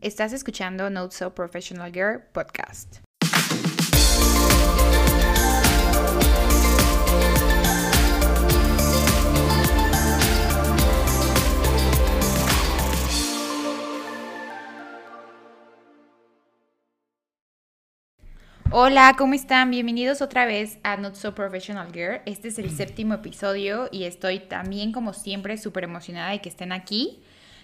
Estás escuchando Not So Professional Girl podcast. Hola, ¿cómo están? Bienvenidos otra vez a Not So Professional Girl. Este es el séptimo episodio y estoy también, como siempre, súper emocionada de que estén aquí.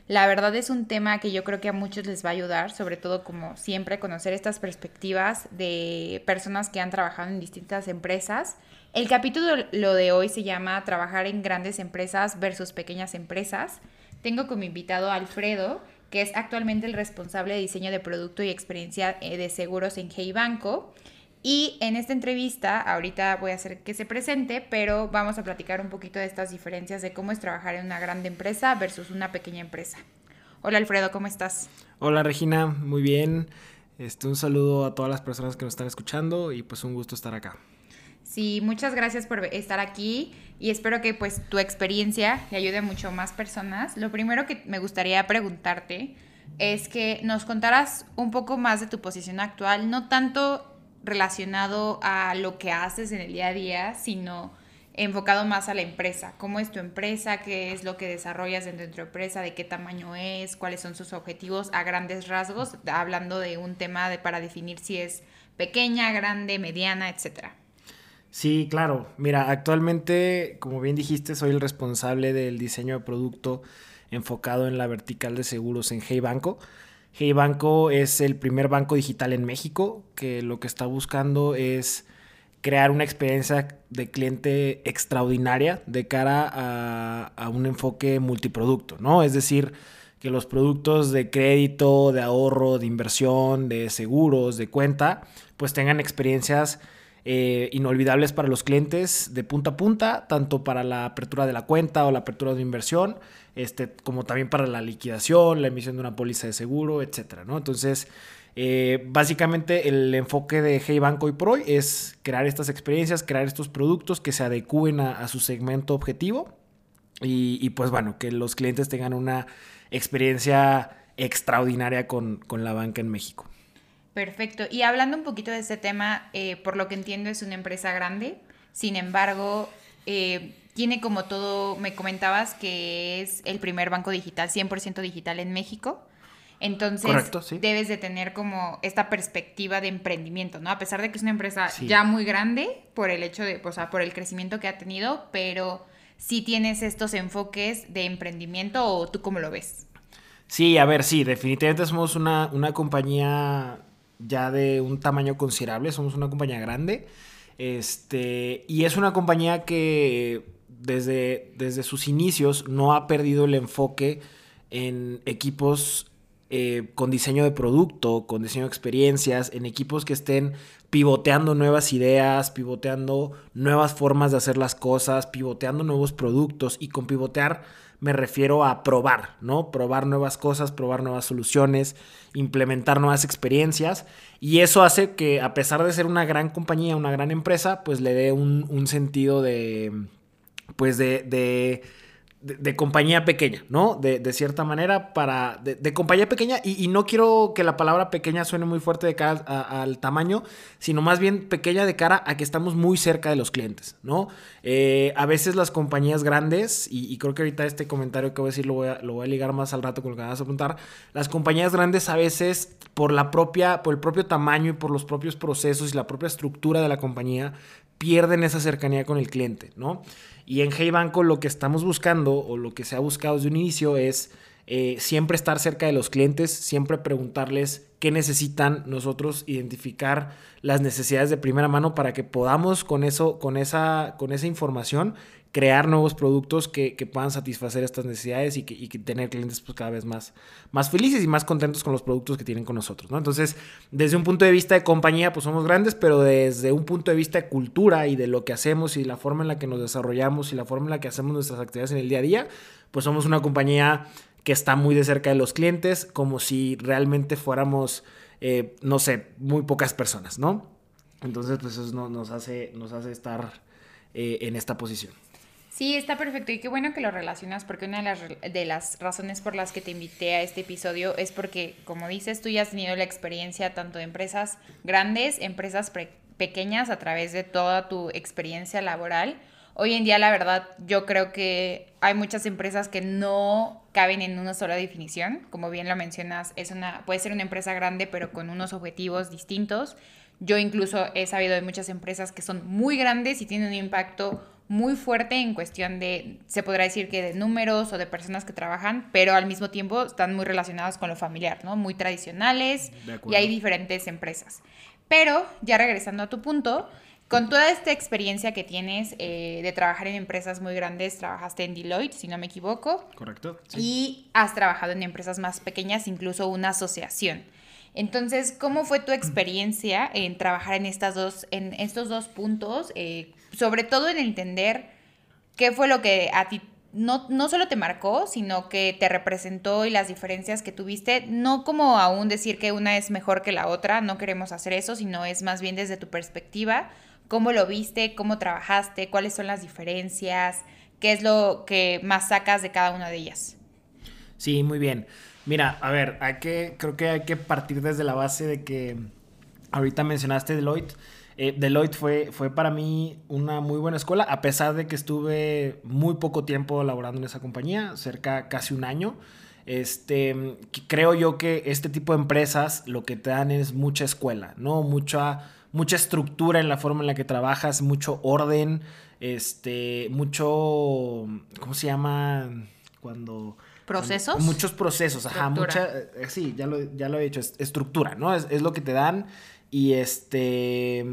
La verdad es un tema que yo creo que a muchos les va a ayudar, sobre todo como siempre, conocer estas perspectivas de personas que han trabajado en distintas empresas. El capítulo lo de hoy se llama Trabajar en grandes empresas versus pequeñas empresas. Tengo como invitado a Alfredo, que es actualmente el responsable de diseño de producto y experiencia eh, de seguros en Hey Banco. Y en esta entrevista, ahorita voy a hacer que se presente, pero vamos a platicar un poquito de estas diferencias de cómo es trabajar en una grande empresa versus una pequeña empresa. Hola Alfredo, ¿cómo estás? Hola Regina, muy bien. Este, un saludo a todas las personas que nos están escuchando y pues un gusto estar acá. Sí, muchas gracias por estar aquí y espero que pues tu experiencia le ayude a mucho más personas. Lo primero que me gustaría preguntarte es que nos contaras un poco más de tu posición actual, no tanto relacionado a lo que haces en el día a día, sino enfocado más a la empresa. ¿Cómo es tu empresa? ¿Qué es lo que desarrollas dentro de tu empresa? ¿De qué tamaño es? ¿Cuáles son sus objetivos a grandes rasgos? Hablando de un tema de, para definir si es pequeña, grande, mediana, etcétera. Sí, claro. Mira, actualmente, como bien dijiste, soy el responsable del diseño de producto enfocado en la vertical de seguros en Hey Banco. Hey Banco es el primer banco digital en México que lo que está buscando es crear una experiencia de cliente extraordinaria de cara a, a un enfoque multiproducto, ¿no? Es decir, que los productos de crédito, de ahorro, de inversión, de seguros, de cuenta, pues tengan experiencias eh, inolvidables para los clientes de punta a punta, tanto para la apertura de la cuenta o la apertura de inversión, este, como también para la liquidación, la emisión de una póliza de seguro, etcétera, ¿no? Entonces, eh, básicamente el enfoque de Hey Banco y por hoy es crear estas experiencias, crear estos productos que se adecúen a, su segmento objetivo y, pues bueno, que los clientes tengan una experiencia extraordinaria con la banca en México. Perfecto. Y hablando un poquito de este tema, eh, por lo que entiendo es una empresa grande, sin embargo, eh, tiene como todo, me comentabas que es el primer banco digital, 100% digital en México. Entonces, debes de tener como esta perspectiva de emprendimiento, ¿no? A pesar de que es una empresa ya muy grande por el hecho de, o sea, por el crecimiento que ha tenido, pero sí tienes estos enfoques de emprendimiento o tú cómo lo ves. Sí, a ver, sí, definitivamente somos una, una compañía ya de un tamaño considerable, somos una compañía grande. Este, y es una compañía que desde, desde sus inicios no ha perdido el enfoque en equipos eh, con diseño de producto, con diseño de experiencias, en equipos que estén pivoteando nuevas ideas, pivoteando nuevas formas de hacer las cosas, pivoteando nuevos productos y con pivotear me refiero a probar, ¿no? Probar nuevas cosas, probar nuevas soluciones, implementar nuevas experiencias. Y eso hace que, a pesar de ser una gran compañía, una gran empresa, pues le dé un, sentido de, pues de de, compañía pequeña, ¿no? De, cierta manera, para. De, compañía pequeña, y, no quiero que la palabra pequeña suene muy fuerte de cara al tamaño, sino más bien pequeña de cara a que estamos muy cerca de los clientes, ¿no? Eh, a veces las compañías grandes, y, creo que ahorita este comentario que voy a decir lo voy a, lo voy a ligar más al rato con lo que vas a preguntar, las compañías grandes a veces, por la propia, por el propio tamaño y por los propios procesos y la propia estructura de la compañía, pierden esa cercanía con el cliente, ¿no? Y en Hey Banco lo que estamos buscando o lo que se ha buscado desde un inicio es eh, siempre estar cerca de los clientes, siempre preguntarles qué necesitan, nosotros identificar las necesidades de primera mano para que podamos con eso, con esa, con esa información crear nuevos productos que, puedan satisfacer estas necesidades y que, tener clientes pues, cada vez más, más felices y más contentos con los productos que tienen con nosotros. ¿no? Entonces, desde un punto de vista de compañía, pues somos grandes, pero desde un punto de vista de cultura y de lo que hacemos y la forma en la que nos desarrollamos y la forma en la que hacemos nuestras actividades en el día a día, pues somos una compañía que está muy de cerca de los clientes, como si realmente fuéramos, eh, no sé, muy pocas personas, ¿no? Entonces, pues eso nos hace, nos hace estar eh, en esta posición. Sí, está perfecto y qué bueno que lo relacionas porque una de las, de las razones por las que te invité a este episodio es porque, como dices, tú ya has tenido la experiencia tanto de empresas grandes, empresas pequeñas a través de toda tu experiencia laboral. Hoy en día, la verdad, yo creo que hay muchas empresas que no caben en una sola definición. Como bien lo mencionas, es una, puede ser una empresa grande, pero con unos objetivos distintos. Yo incluso he sabido de muchas empresas que son muy grandes y tienen un impacto muy fuerte en cuestión de, se podrá decir que de números o de personas que trabajan, pero al mismo tiempo están muy relacionados con lo familiar, ¿no? Muy tradicionales y hay diferentes empresas. Pero, ya regresando a tu punto, con toda esta experiencia que tienes eh, de trabajar en empresas muy grandes, trabajaste en Deloitte, si no me equivoco. Correcto. Y has trabajado en empresas más pequeñas, incluso una asociación. Entonces, ¿cómo fue tu experiencia en trabajar en, estas dos, en estos dos puntos? Eh, sobre todo en entender qué fue lo que a ti no, no solo te marcó, sino que te representó y las diferencias que tuviste, no como aún decir que una es mejor que la otra, no queremos hacer eso, sino es más bien desde tu perspectiva, cómo lo viste, cómo trabajaste, cuáles son las diferencias, qué es lo que más sacas de cada una de ellas. Sí, muy bien. Mira, a ver, hay que, creo que hay que partir desde la base de que ahorita mencionaste Deloitte. Eh, Deloitte fue, fue para mí una muy buena escuela, a pesar de que estuve muy poco tiempo laborando en esa compañía, cerca casi un año. Este, creo yo que este tipo de empresas lo que te dan es mucha escuela, ¿no? Mucha, mucha estructura en la forma en la que trabajas, mucho orden, este, mucho, ¿cómo se llama? Cuando... ¿Procesos? Muchos procesos, ajá, mucha, eh, sí, ya lo, ya lo he dicho, estructura, ¿no? Es, es, lo que te dan y este.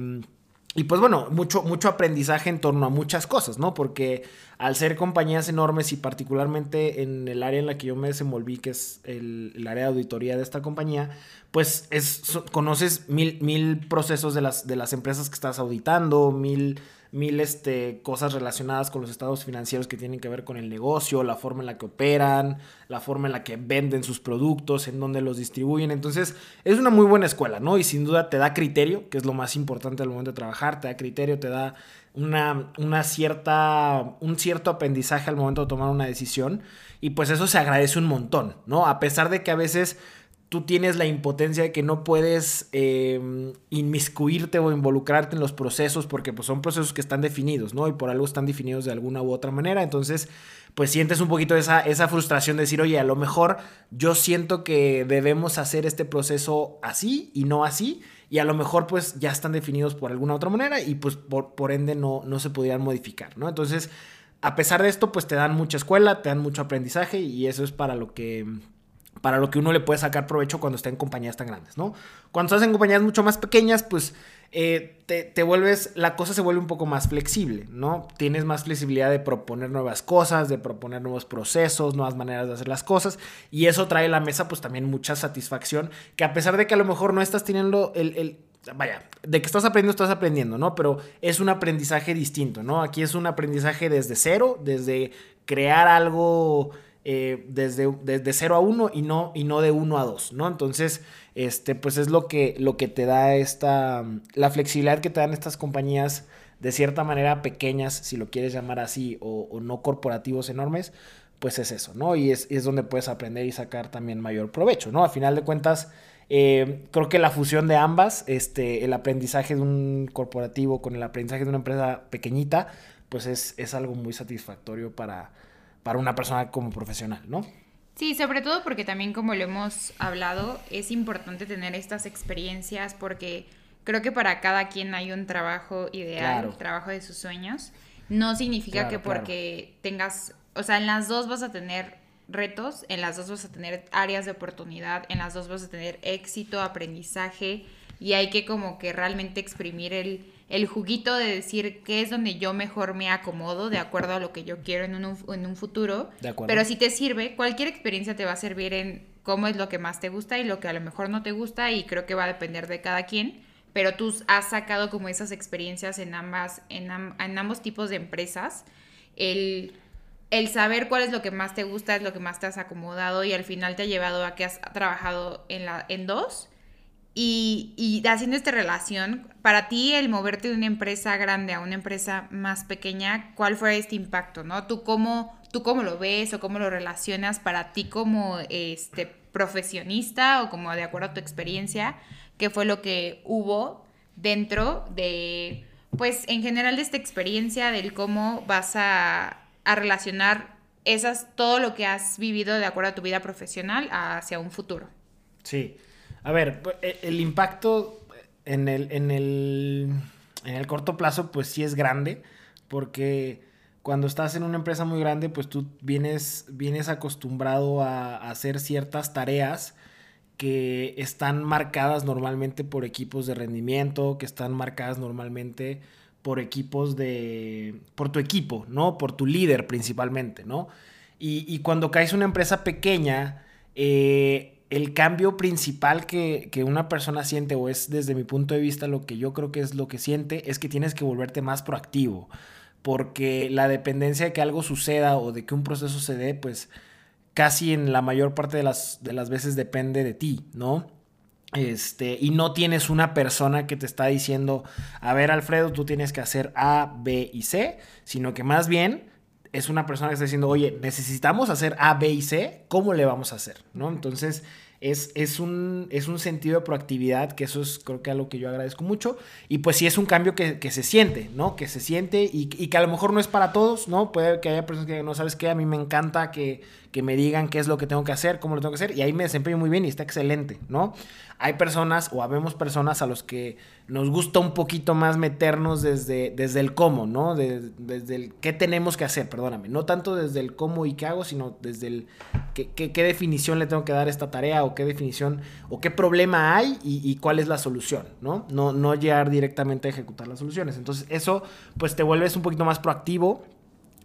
Y pues bueno, mucho, mucho aprendizaje en torno a muchas cosas, ¿no? Porque al ser compañías enormes y particularmente en el área en la que yo me desenvolví, que es el, el área de auditoría de esta compañía, pues es, conoces mil, mil procesos de las, de las empresas que estás auditando, mil mil este, cosas relacionadas con los estados financieros que tienen que ver con el negocio, la forma en la que operan, la forma en la que venden sus productos, en dónde los distribuyen. Entonces, es una muy buena escuela, ¿no? Y sin duda te da criterio, que es lo más importante al momento de trabajar, te da criterio, te da una, una cierta, un cierto aprendizaje al momento de tomar una decisión. Y pues eso se agradece un montón, ¿no? A pesar de que a veces tú tienes la impotencia de que no puedes em, inmiscuirte o involucrarte en los procesos porque pues, son procesos que están definidos, ¿no? Y por algo están definidos de alguna u otra manera. Entonces, pues sientes un poquito esa, esa frustración de decir, oye, a lo mejor yo siento que debemos hacer este proceso así y no así. Y a lo mejor pues ya están definidos por alguna otra manera y pues por, por ende no, no se podrían modificar, ¿no? Entonces, a pesar de esto, pues te dan mucha escuela, te dan mucho aprendizaje y eso es para lo que para lo que uno le puede sacar provecho cuando está en compañías tan grandes, ¿no? Cuando estás en compañías mucho más pequeñas, pues eh, te, vuelves, la cosa se vuelve un poco más flexible, ¿no? Tienes más flexibilidad de proponer nuevas cosas, de proponer nuevos procesos, nuevas maneras de hacer las cosas, y eso trae a la mesa pues también mucha satisfacción, que a pesar de que a lo mejor no estás teniendo el, el vaya, de que estás aprendiendo, estás aprendiendo, ¿no? Pero es un aprendizaje distinto, ¿no? Aquí es un aprendizaje desde cero, desde crear algo eh, desde, desde 0 a 1 y no, y no de 1 a 2, ¿no? Entonces, este, pues es lo que, lo que te da esta, la flexibilidad que te dan estas compañías de cierta manera pequeñas, si lo quieres llamar así, o, no corporativos enormes, pues es eso, ¿no? Y es, es, donde puedes aprender y sacar también mayor provecho, ¿no? A final de cuentas, eh, creo que la fusión de ambas, este, el aprendizaje de un corporativo con el aprendizaje de una empresa pequeñita, pues es, es algo muy satisfactorio para, para una persona como profesional, ¿no? Sí, sobre todo porque también como lo hemos hablado, es importante tener estas experiencias porque creo que para cada quien hay un trabajo ideal, un trabajo de sus sueños. No significa que porque tengas, o sea, en las dos vas a tener retos, en las dos vas a tener áreas de oportunidad, en las dos vas a tener éxito, aprendizaje y hay que como que realmente exprimir el, el juguito de decir qué es donde yo mejor me acomodo de acuerdo a lo que yo quiero en un, en un futuro. Pero si te sirve, cualquier experiencia te va a servir en cómo es lo que más te gusta y lo que a lo mejor no te gusta y creo que va a depender de cada quien. Pero tú has sacado como esas experiencias en, ambas, en, en ambos tipos de empresas. El, el saber cuál es lo que más te gusta es lo que más te has acomodado y al final te ha llevado a que has trabajado en, la, en dos y, y haciendo esta relación, para ti el moverte de una empresa grande a una empresa más pequeña, ¿cuál fue este impacto, no? ¿Tú cómo, tú cómo lo ves o cómo lo relacionas para ti como este, profesionista o como de acuerdo a tu experiencia? ¿Qué fue lo que hubo dentro de, pues en general de esta experiencia del cómo vas a, a relacionar esas, todo lo que has vivido de acuerdo a tu vida profesional hacia un futuro? Sí. A ver, e, el impacto en el, en el, en el corto plazo, pues sí es grande, porque cuando estás en una empresa muy grande, pues tú vienes, vienes acostumbrado a, hacer ciertas tareas que están marcadas normalmente por equipos de rendimiento, que están marcadas normalmente por equipos de... por tu equipo, ¿no? Por tu líder principalmente, ¿no? Y, y cuando caes en una empresa pequeña, eh, el cambio principal que, una persona siente, o es desde mi punto de vista lo que yo creo que es lo que siente, es que tienes que volverte más proactivo. Porque la dependencia de que algo suceda o de que un proceso se dé, pues casi en la mayor parte de las, de las veces depende de ti, ¿no? Este, y no tienes una persona que te está diciendo, a ver Alfredo, tú tienes que hacer A, B y C, sino que más bien es una persona que está diciendo, oye, necesitamos hacer A, B y C, ¿cómo le vamos a hacer? ¿No? Entonces, es, es, un, es un sentido de proactividad, que eso es creo que algo que yo agradezco mucho. Y pues sí es un cambio que, se siente, ¿no? Que se siente y, y, que a lo mejor no es para todos, ¿no? Puede que haya personas que no sabes qué, a mí me encanta que, que me digan qué es lo que tengo que hacer, cómo lo tengo que hacer, y ahí me desempeño muy bien y está excelente, ¿no? Hay personas o habemos personas a los que nos gusta un poquito más meternos desde, desde el cómo, ¿no? desde el qué tenemos que hacer, perdóname. No tanto desde el cómo y qué hago, sino desde el qué, qué, definición le tengo que dar a esta tarea o qué definición o qué problema hay y, cuál es la solución, ¿no? ¿no? No llegar directamente a ejecutar las soluciones. Entonces eso pues te vuelves un poquito más proactivo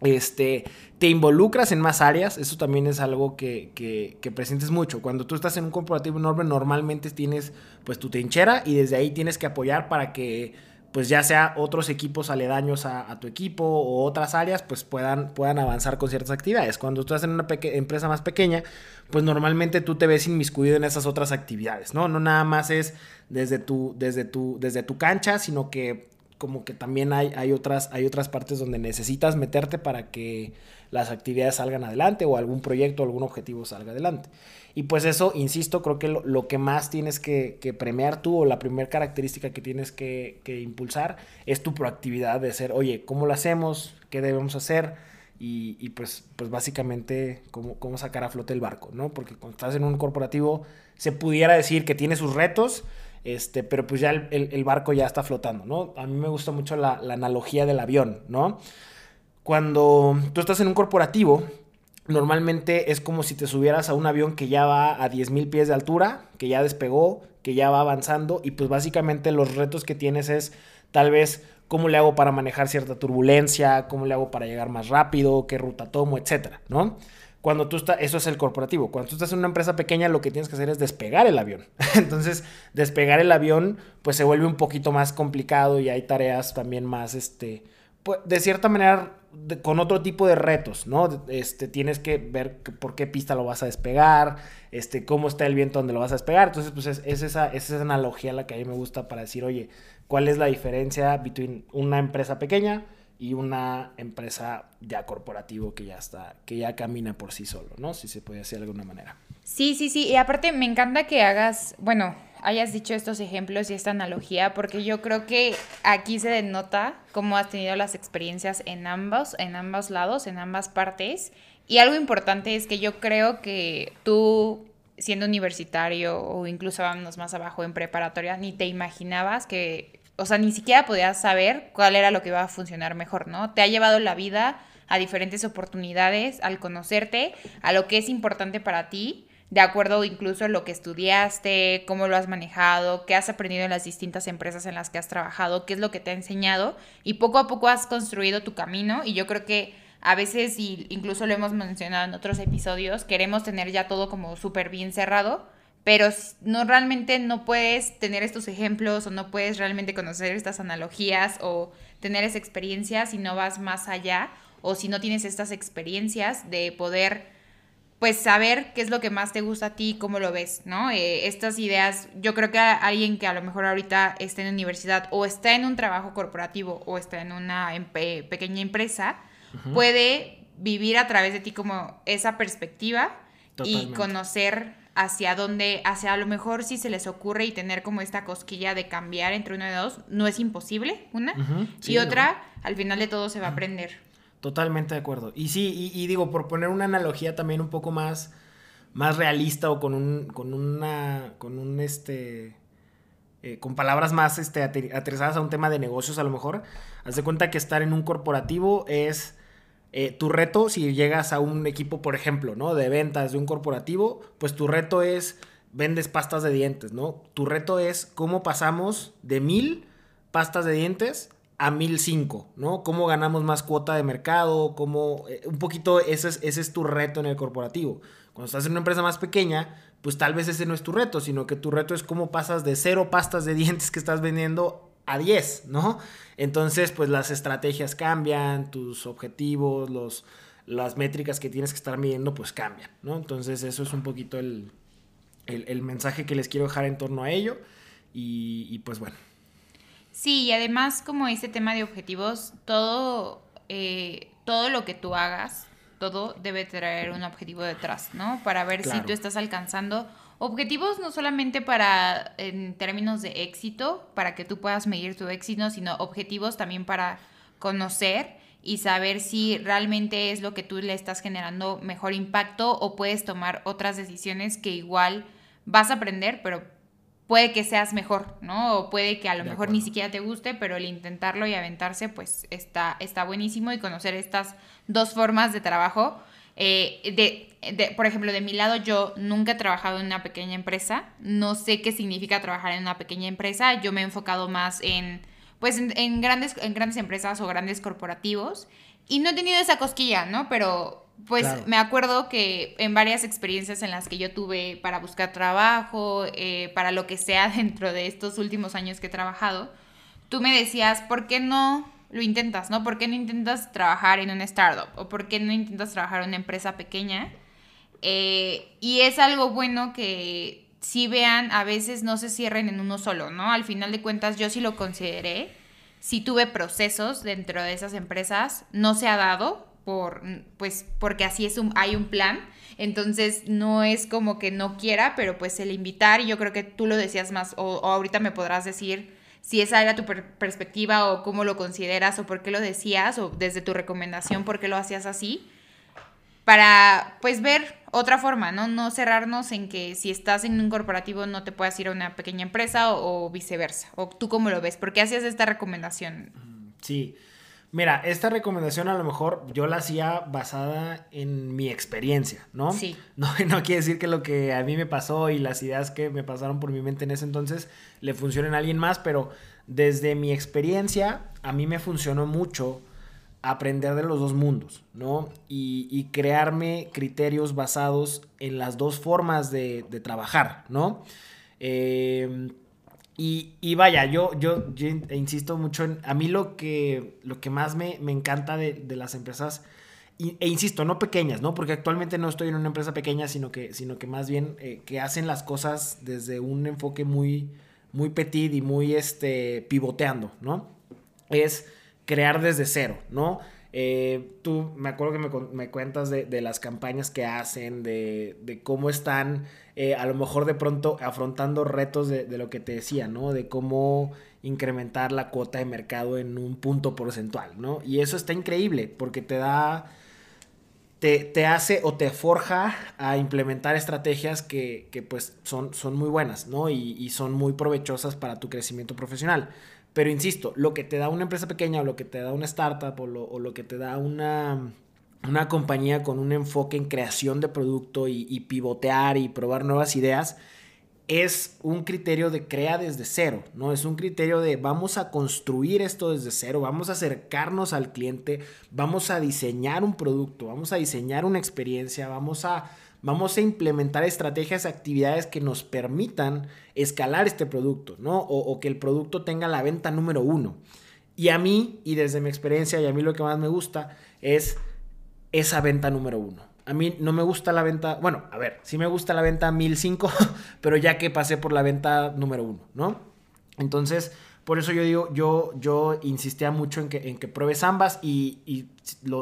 este, te involucras en más áreas, eso también es algo que, que, presentes mucho. Cuando tú estás en un corporativo enorme, normalmente tienes pues tu trinchera y desde ahí tienes que apoyar para que pues ya sea otros equipos aledaños a, tu equipo o otras áreas, pues puedan, puedan avanzar con ciertas actividades. Cuando estás en una empresa más pequeña, pues normalmente tú te ves inmiscuido en esas otras actividades, ¿no? No nada más es desde tu, desde tu, desde tu cancha, sino que como que también hay, hay, otras, hay otras partes donde necesitas meterte para que las actividades salgan adelante o algún proyecto, algún objetivo salga adelante. Y pues eso, insisto, creo que lo, que más tienes que, premiar tú o la primera característica que tienes que, impulsar es tu proactividad de ser, oye, ¿cómo lo hacemos? ¿Qué debemos hacer? Y, pues, pues básicamente cómo, cómo sacar a flote el barco, ¿no? Porque cuando estás en un corporativo se pudiera decir que tiene sus retos, este, pero pues ya el, barco ya está flotando, ¿no? A mí me gusta mucho la, analogía del avión, ¿no? Cuando tú estás en un corporativo, normalmente es como si te subieras a un avión que ya va a 10.000 pies de altura, que ya despegó, que ya va avanzando y pues básicamente los retos que tienes es tal vez cómo le hago para manejar cierta turbulencia, cómo le hago para llegar más rápido, qué ruta tomo, etcétera, ¿no? Cuando tú estás, eso es el corporativo. Cuando tú estás en una empresa pequeña, lo que tienes que hacer es despegar el avión. Entonces, despegar el avión, pues se vuelve un poquito más complicado y hay tareas también más, este, pues, de cierta manera, con otro tipo de retos, ¿no? Este, tienes que ver por qué pista lo vas a despegar, este, cómo está el viento donde lo vas a despegar. Entonces, pues es, esa, es esa analogía la que a mí me gusta para decir, oye, ¿cuál es la diferencia entre una empresa pequeña? y una empresa ya corporativo que ya está, que ya camina por sí solo, ¿no? Si se puede decir de alguna manera. Sí, sí, sí. Y aparte me encanta que hagas, bueno, hayas dicho estos ejemplos y esta analogía, porque yo creo que aquí se denota cómo has tenido las experiencias en ambos, en ambos lados, en ambas partes. Y algo importante es que yo creo que tú siendo universitario o incluso vámonos más abajo en preparatoria, ni te imaginabas que o sea, ni siquiera podías saber cuál era lo que iba a funcionar mejor, ¿no? Te ha llevado la vida a diferentes oportunidades, al conocerte, a lo que es importante para ti, de acuerdo incluso a lo que estudiaste, cómo lo has manejado, qué has aprendido en las distintas empresas en las que has trabajado, qué es lo que te ha enseñado y poco a poco has construido tu camino y yo creo que a veces, y incluso lo hemos mencionado en otros episodios, queremos tener ya todo como súper bien cerrado, pero no realmente no puedes tener estos ejemplos o no puedes realmente conocer estas analogías o tener esa experiencia si no vas más allá o si no tienes estas experiencias de poder pues saber qué es lo que más te gusta a ti, cómo lo ves, ¿no? Eh, estas ideas, yo creo que alguien que a lo mejor ahorita está en universidad o está en un trabajo corporativo o está en una pequeña empresa, puede vivir a través de ti como esa perspectiva y conocer hacia dónde, hacia a lo mejor si se les ocurre y tener como esta cosquilla de cambiar entre uno y dos, no es imposible, una, y otra, al final de todo se va a aprender. Totalmente de acuerdo. Y sí, y, digo, por poner una analogía también un poco más, más realista o con un, con una, con un, este, eh, con palabras más, este, aterrizadas a un tema de negocios a lo mejor, haz de cuenta que estar en un corporativo es eh, tu reto, si llegas a un equipo, por ejemplo, ¿no? De ventas de un corporativo, pues tu reto es, vendes pastas de dientes, ¿no? Tu reto es cómo pasamos de mil pastas de dientes a 1005, ¿no? ¿Cómo ganamos más cuota de mercado? ¿Cómo, eh, un poquito ese es, tu reto en el corporativo. Cuando estás en una empresa más pequeña, pues tal vez ese no es tu reto, sino que tu reto es cómo pasas de cero pastas de dientes que estás vendiendo a 10, ¿no? Entonces, pues las estrategias cambian, tus objetivos, los, las métricas que tienes que estar midiendo, pues cambian, ¿no? Entonces, eso es un poquito el, mensaje que les quiero dejar en torno a ello. y pues bueno, Sí, y además como ese tema de objetivos, todo, eh, todo lo que tú hagas, todo debe traer un objetivo detrás, ¿no? Para ver si tú estás alcanzando objetivos no solamente para, en términos de éxito, para que tú puedas medir tu éxito, sino objetivos también para conocer y saber si realmente es lo que tú le estás generando mejor impacto o puedes tomar otras decisiones que igual vas a aprender, pero puede que seas mejor, ¿no? O puede que a lo mejor ni siquiera te guste, pero el intentarlo y aventarse, pues está, está buenísimo y conocer estas dos formas de trabajo. Eh, de, por ejemplo, de mi lado, yo nunca he trabajado en una pequeña empresa, no sé qué significa trabajar en una pequeña empresa, yo me he enfocado más en, pues, en, grandes, en grandes empresas o grandes corporativos y no he tenido esa cosquilla, ¿no? Pero pues me acuerdo que en varias experiencias en las que yo tuve para buscar trabajo, eh, para lo que sea dentro de estos últimos años que he trabajado, tú me decías, ¿por qué no lo intentas? ¿no? ¿Por qué no intentas trabajar en una startup? ¿O por qué no intentas trabajar en una empresa pequeña? Eh, y es algo bueno que si vean, a veces no se cierren en uno solo, ¿no? Al final de cuentas yo sí lo consideré, sí tuve procesos dentro de esas empresas, no se ha dado, por, pues, porque así es un, hay un plan. Entonces, no es como que no quiera, pero pues el invitar, yo creo que tú lo decías más, o, ahorita me podrás decir si esa era tu perspectiva o cómo lo consideras o por qué lo decías o desde tu recomendación por qué lo hacías así, para pues ver otra forma, ¿no? No cerrarnos en que si estás en un corporativo no te puedas ir a una pequeña empresa o, o viceversa. ¿O tú cómo lo ves? ¿Por qué hacías esta recomendación? Sí. Mira, esta recomendación a lo mejor yo la hacía basada en mi experiencia, ¿no? Sí. No, no quiere decir que lo que a mí me pasó y las ideas que me pasaron por mi mente en ese entonces le funcionen a alguien más, pero desde mi experiencia a mí me funcionó mucho aprender de los dos mundos, ¿no? Y, crearme criterios basados en las dos formas de, de trabajar, ¿no? Eh, y, vaya, yo, yo, insisto mucho en. A mí lo que, lo que más me, encanta de, las empresas. e insisto, no pequeñas, ¿no? Porque actualmente no estoy en una empresa pequeña, sino que, sino que más bien eh, que hacen las cosas desde un enfoque muy, muy petit y muy este, pivoteando, ¿no? Es crear desde cero, ¿no? Eh, tú me acuerdo que me, me cuentas de, de, las campañas que hacen, de, de cómo están eh, a lo mejor de pronto afrontando retos de, de, lo que te decía, ¿no? De cómo incrementar la cuota de mercado en un punto porcentual, ¿no? Y eso está increíble porque te da... Te, te, hace o te forja a implementar estrategias que, que pues son, son muy buenas, ¿no? Y, y, son muy provechosas para tu crecimiento profesional. Pero insisto, lo que te da una empresa pequeña o lo que te da una startup o lo, que te da una, una, compañía con un enfoque en creación de producto y, y, pivotear y probar nuevas ideas, es un criterio de crea desde cero, ¿no? Es un criterio de vamos a construir esto desde cero, vamos a acercarnos al cliente, vamos a diseñar un producto, vamos a diseñar una experiencia, vamos a vamos a implementar estrategias, actividades que nos permitan escalar este producto, ¿no? O, que el producto tenga la venta número uno. Y a mí, y desde mi experiencia, y a mí lo que más me gusta es esa venta número uno. a mí no me gusta la venta, bueno, a ver, sí me gusta la venta 1005, pero ya que pasé por la venta número uno, ¿no? Entonces, por eso yo digo, yo, yo insistía mucho en que, en que pruebes ambas y,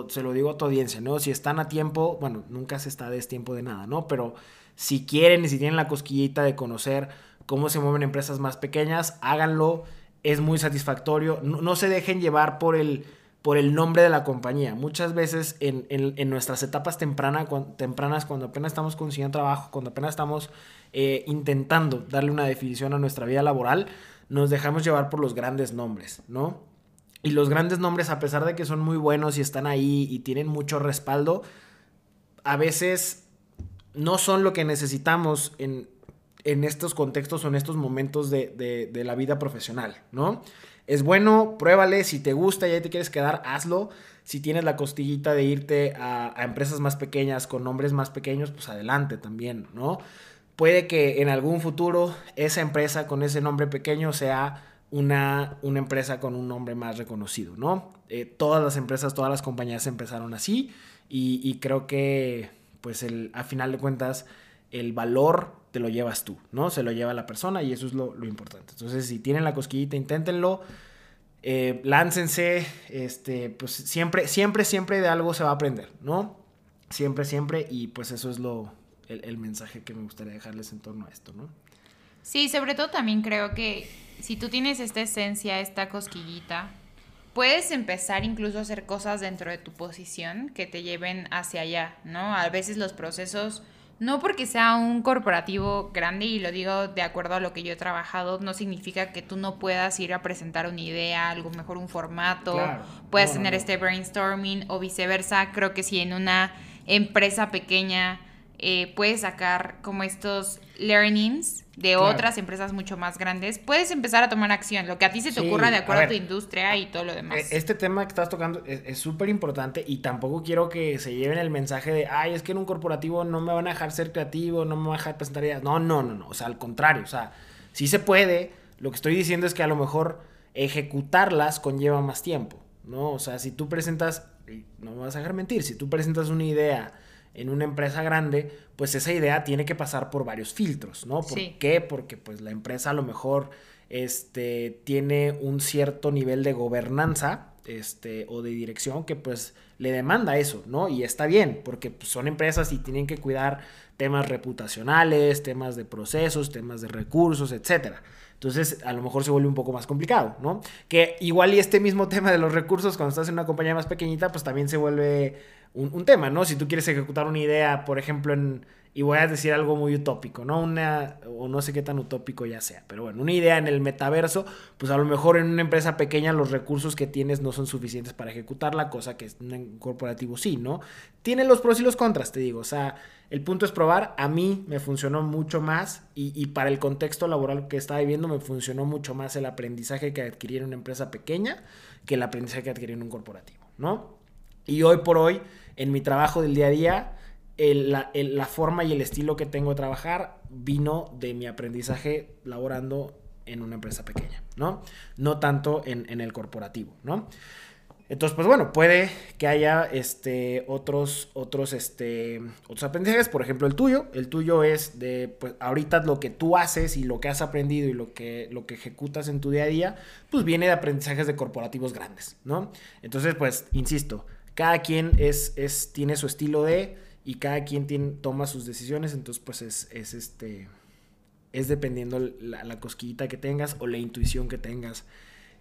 se lo digo a tu audiencia, ¿no? Si están a tiempo, bueno, nunca se está de tiempo de nada, ¿no? Pero si quieren y si tienen la cosquillita de conocer cómo se mueven empresas más pequeñas, háganlo, es muy satisfactorio, no se dejen llevar por el por el nombre de la compañía. Muchas veces en, nuestras etapas tempranas, cuando apenas estamos consiguiendo trabajo, cuando apenas estamos eh, intentando darle una definición a nuestra vida laboral, nos dejamos llevar por los grandes nombres, ¿no? Y los grandes nombres, a pesar de que son muy buenos y están ahí y tienen mucho respaldo, a veces no son lo que necesitamos en, estos contextos o en estos momentos de, de la vida profesional, ¿no? Es bueno, pruébale, si te gusta y ahí te quieres quedar, hazlo. Si tienes la costillita de irte a, empresas más pequeñas con nombres más pequeños, pues adelante también, ¿no? Puede que en algún futuro esa empresa con ese nombre pequeño sea una, una empresa con un nombre más reconocido, ¿no? Eh, todas las empresas, todas las compañías empezaron así y, creo que, pues, el, a final de cuentas, el valor te lo llevas tú, ¿no? Se lo lleva la persona y eso es lo, importante. Entonces, si tienen la cosquillita, inténtenlo. Eh, láncense, este, pues siempre, siempre, siempre de algo se va a aprender, ¿no? Siempre, siempre, y pues eso es lo, el, mensaje que me gustaría dejarles en torno a esto, ¿no? Sí, sobre todo también creo que si tú tienes esta esencia, esta cosquillita, puedes empezar incluso a hacer cosas dentro de tu posición que te lleven hacia allá, ¿no? A veces los procesos no porque sea un corporativo grande, y lo digo de acuerdo a lo que yo he trabajado, no significa que tú no puedas ir a presentar una idea, algo mejor un formato, puedes tener este brainstorming o viceversa. Creo que si en una empresa pequeña eh, puedes sacar como estos learnings de otras empresas mucho más grandes, puedes empezar a tomar acción, lo que a ti se te ocurra de acuerdo a, tu industria y todo lo demás. E, este tema que estás tocando es súper importante y tampoco quiero que se lleven el mensaje de, ay, es que en un corporativo no me van a dejar ser creativo, no me van a dejar presentar ideas. No, no, no, no, o sea, al contrario, o sea, sí se puede, lo que estoy diciendo es que a lo mejor ejecutarlas conlleva más tiempo, ¿no? O sea, si tú presentas, no me vas a dejar mentir, si tú presentas una idea, en una empresa grande, pues esa idea tiene que pasar por varios filtros, ¿no? ¿Por qué? Porque pues la empresa a lo mejor este, tiene un cierto nivel de gobernanza este, o de dirección que pues le demanda eso, ¿no? Y está bien, porque pues, son empresas y tienen que cuidar temas reputacionales, temas de procesos, temas de recursos, etcétera. Entonces, a lo mejor se vuelve un poco más complicado, ¿no? Que igual y este mismo tema de los recursos, cuando estás en una compañía más pequeñita, pues también se vuelve un, tema, ¿no? Si tú quieres ejecutar una idea, por ejemplo, en, y voy a decir algo muy utópico, ¿no? Una, o no sé qué tan utópico ya sea, pero bueno, una idea en el metaverso, pues a lo mejor en una empresa pequeña los recursos que tienes no son suficientes para ejecutarla, cosa que en un corporativo sí, ¿no? Tiene los pros y los contras, te digo, o sea, el punto es probar, a mí me funcionó mucho más y, para el contexto laboral que estaba viviendo me funcionó mucho más el aprendizaje que adquirí en una empresa pequeña que el aprendizaje que adquirí en un corporativo, ¿no? Y hoy por hoy, en mi trabajo del día a día, la, forma y el estilo que tengo de trabajar vino de mi aprendizaje laborando en una empresa pequeña, ¿no? No tanto en, el corporativo, ¿no? Entonces, pues bueno, puede que haya este, otros, otros, este, otros aprendizajes, por ejemplo, el tuyo. El tuyo es de, pues ahorita lo que tú haces y lo que has aprendido y lo que, lo que ejecutas en tu día a día, pues viene de aprendizajes de corporativos grandes, ¿no? Entonces, pues, insisto, cada quien es, es, tiene su estilo de y cada quien tiene, toma sus decisiones, entonces pues es, es este, es dependiendo la, la, cosquillita que tengas o la intuición que tengas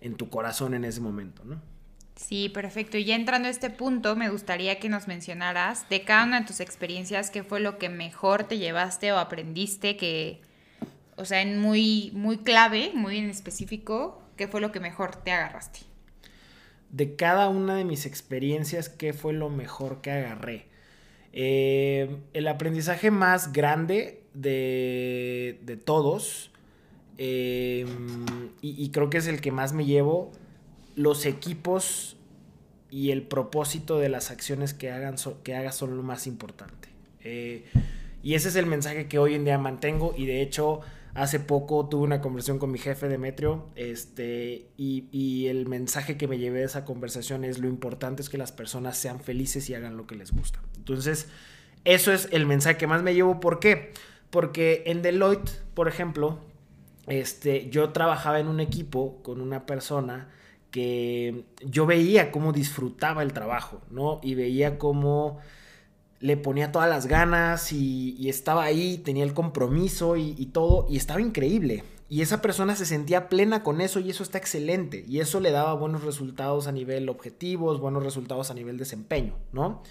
en tu corazón en ese momento, ¿no? Sí, perfecto. Y ya entrando a este punto, me gustaría que nos mencionaras de cada una de tus experiencias, qué fue lo que mejor te llevaste o aprendiste que, o sea, en muy, muy clave, muy en específico, qué fue lo que mejor te agarraste de cada una de mis experiencias, qué fue lo mejor que agarré. Eh, el aprendizaje más grande de, de todos, eh, y, creo que es el que más me llevo, los equipos y el propósito de las acciones que, hagan que hagas son lo más importante. Eh, y ese es el mensaje que hoy en día mantengo y de hecho Hace poco tuve una conversación con mi jefe Demetrio este, y, el mensaje que me llevé de esa conversación es lo importante es que las personas sean felices y hagan lo que les gusta. Entonces, eso es el mensaje que más me llevo. ¿Por qué? Porque en Deloitte, por ejemplo, este, yo trabajaba en un equipo con una persona que yo veía cómo disfrutaba el trabajo, ¿no? Y veía cómo le ponía todas las ganas y, estaba ahí, tenía el compromiso y, y, todo, y estaba increíble. Y esa persona se sentía plena con eso y eso está excelente. Y eso le daba buenos resultados a nivel objetivos, buenos resultados a nivel desempeño, ¿no?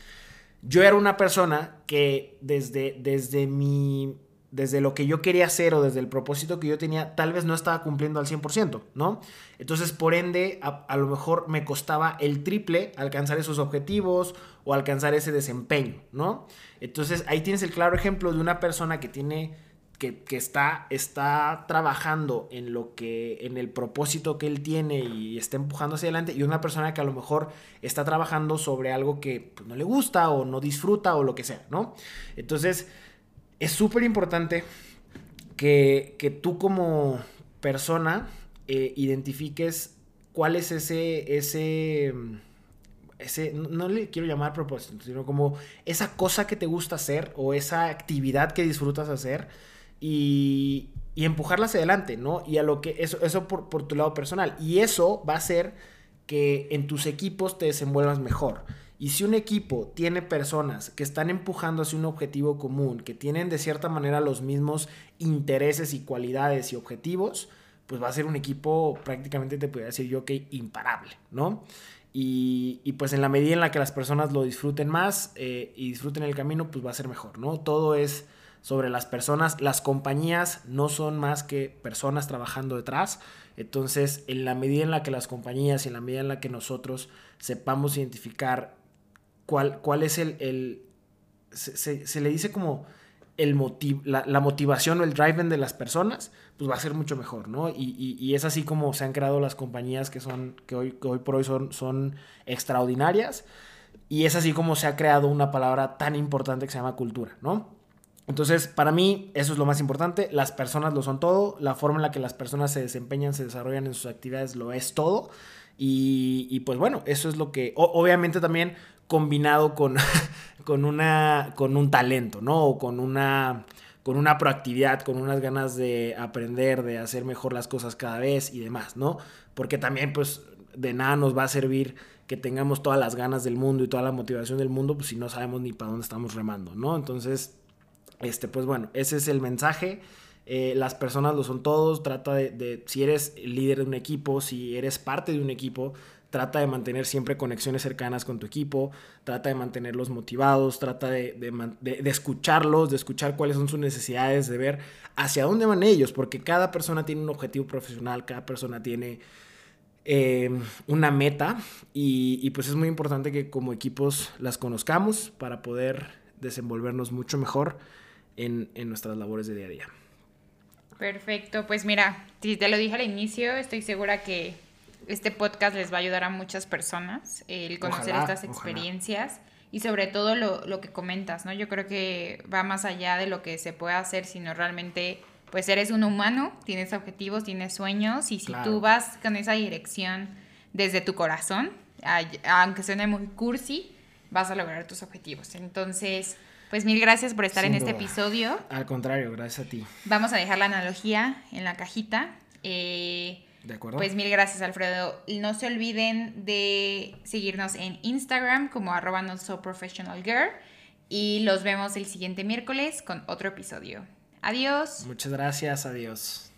Yo era una persona que desde, desde mi desde lo que yo quería hacer o desde el propósito que yo tenía, tal vez no estaba cumpliendo al 100%, ¿no? Entonces, por ende, a, lo mejor me costaba el triple alcanzar esos objetivos o alcanzar ese desempeño, ¿no? Entonces, ahí tienes el claro ejemplo de una persona que tiene, que, está, está trabajando en lo que, en el propósito que él tiene y está empujando hacia adelante, y una persona que a lo mejor está trabajando sobre algo que pues, no le gusta o no disfruta o lo que sea, ¿no? Entonces, es súper importante que, tú como persona eh, identifiques cuál es ese, ese, ese, no, le quiero llamar propósito, sino como esa cosa que te gusta hacer o esa actividad que disfrutas hacer y, y empujarla hacia adelante, ¿no? Y a lo que, eso, eso por, por tu lado personal. Y eso va a hacer que en tus equipos te desenvuelvas mejor. Y si un equipo tiene personas que están empujando hacia un objetivo común, que tienen de cierta manera los mismos intereses y cualidades y objetivos, pues va a ser un equipo prácticamente te podría decir yo que imparable, ¿no? Y, pues en la medida en la que las personas lo disfruten más eh, y disfruten el camino, pues va a ser mejor, ¿no? Todo es sobre las personas, las compañías no son más que personas trabajando detrás, entonces en la medida en la que las compañías y en la medida en la que nosotros sepamos identificar cuál, es el... se, le dice como el la, motivación o el drive de las personas, pues va a ser mucho mejor, ¿no? Y, es así como se han creado las compañías que, son, que, hoy, hoy por hoy son, son extraordinarias. Y es así como se ha creado una palabra tan importante que se llama cultura, ¿no? Entonces, para mí, eso es lo más importante. Las personas lo son todo. La forma en la que las personas se desempeñan, se desarrollan en sus actividades, lo es todo. Y, pues bueno, eso es lo que, obviamente también combinado con, con, una, con un talento, ¿no? O con una, con una proactividad, con unas ganas de aprender, de hacer mejor las cosas cada vez y demás, ¿no? Porque también, pues, de nada nos va a servir que tengamos todas las ganas del mundo y toda la motivación del mundo, pues si no sabemos ni para dónde estamos remando, ¿no? Entonces, este, pues bueno, ese es el mensaje. Eh, las personas lo son todos. Trata de, de, si eres líder de un equipo, si eres parte de un equipo, trata de mantener siempre conexiones cercanas con tu equipo, trata de mantenerlos motivados, trata de, escucharlos, de escuchar cuáles son sus necesidades, de ver hacia dónde van ellos, porque cada persona tiene un objetivo profesional, cada persona tiene eh, una meta y, pues es muy importante que como equipos las conozcamos para poder desenvolvernos mucho mejor en, en nuestras labores de día a día. Perfecto, pues mira, te lo dije al inicio, estoy segura que este podcast les va a ayudar a muchas personas el conocer estas experiencias y sobre todo lo, que comentas, ¿no? Yo creo que va más allá de lo que se puede hacer, sino realmente, pues eres un humano, tienes objetivos, tienes sueños y si tú vas con esa dirección desde tu corazón, aunque suene muy cursi, vas a lograr tus objetivos. Entonces, pues mil gracias por estar en este episodio. Al contrario, gracias a ti. Vamos a dejar la analogía en la cajita. Eh, de acuerdo. Pues mil gracias, Alfredo. No se olviden de seguirnos en Instagram como arroba not so professional girl. Y los vemos el siguiente miércoles con otro episodio. Adiós. Muchas gracias, adiós.